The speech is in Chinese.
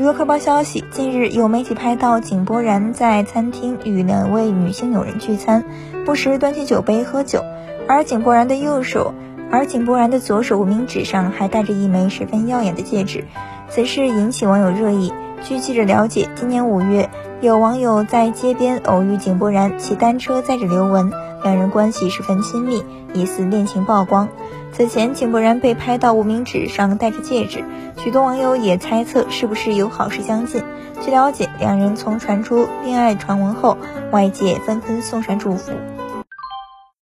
娱乐快报消息，近日有媒体拍到井柏然在餐厅与两位女性友人聚餐，不时端起酒杯喝酒，而井柏然的右手，而井柏然的左手无名指上还戴着一枚十分耀眼的戒指，此事引起网友热议。据记者了解，今年五月，有网友在街边偶遇井柏然骑单车载着刘雯，两人关系十分亲密，疑似恋情曝光。此前，井柏然被拍到无名指上戴着戒指，许多网友也猜测是不是有好事将近。据了解，两人从传出恋爱传闻后，外界纷纷送上祝福。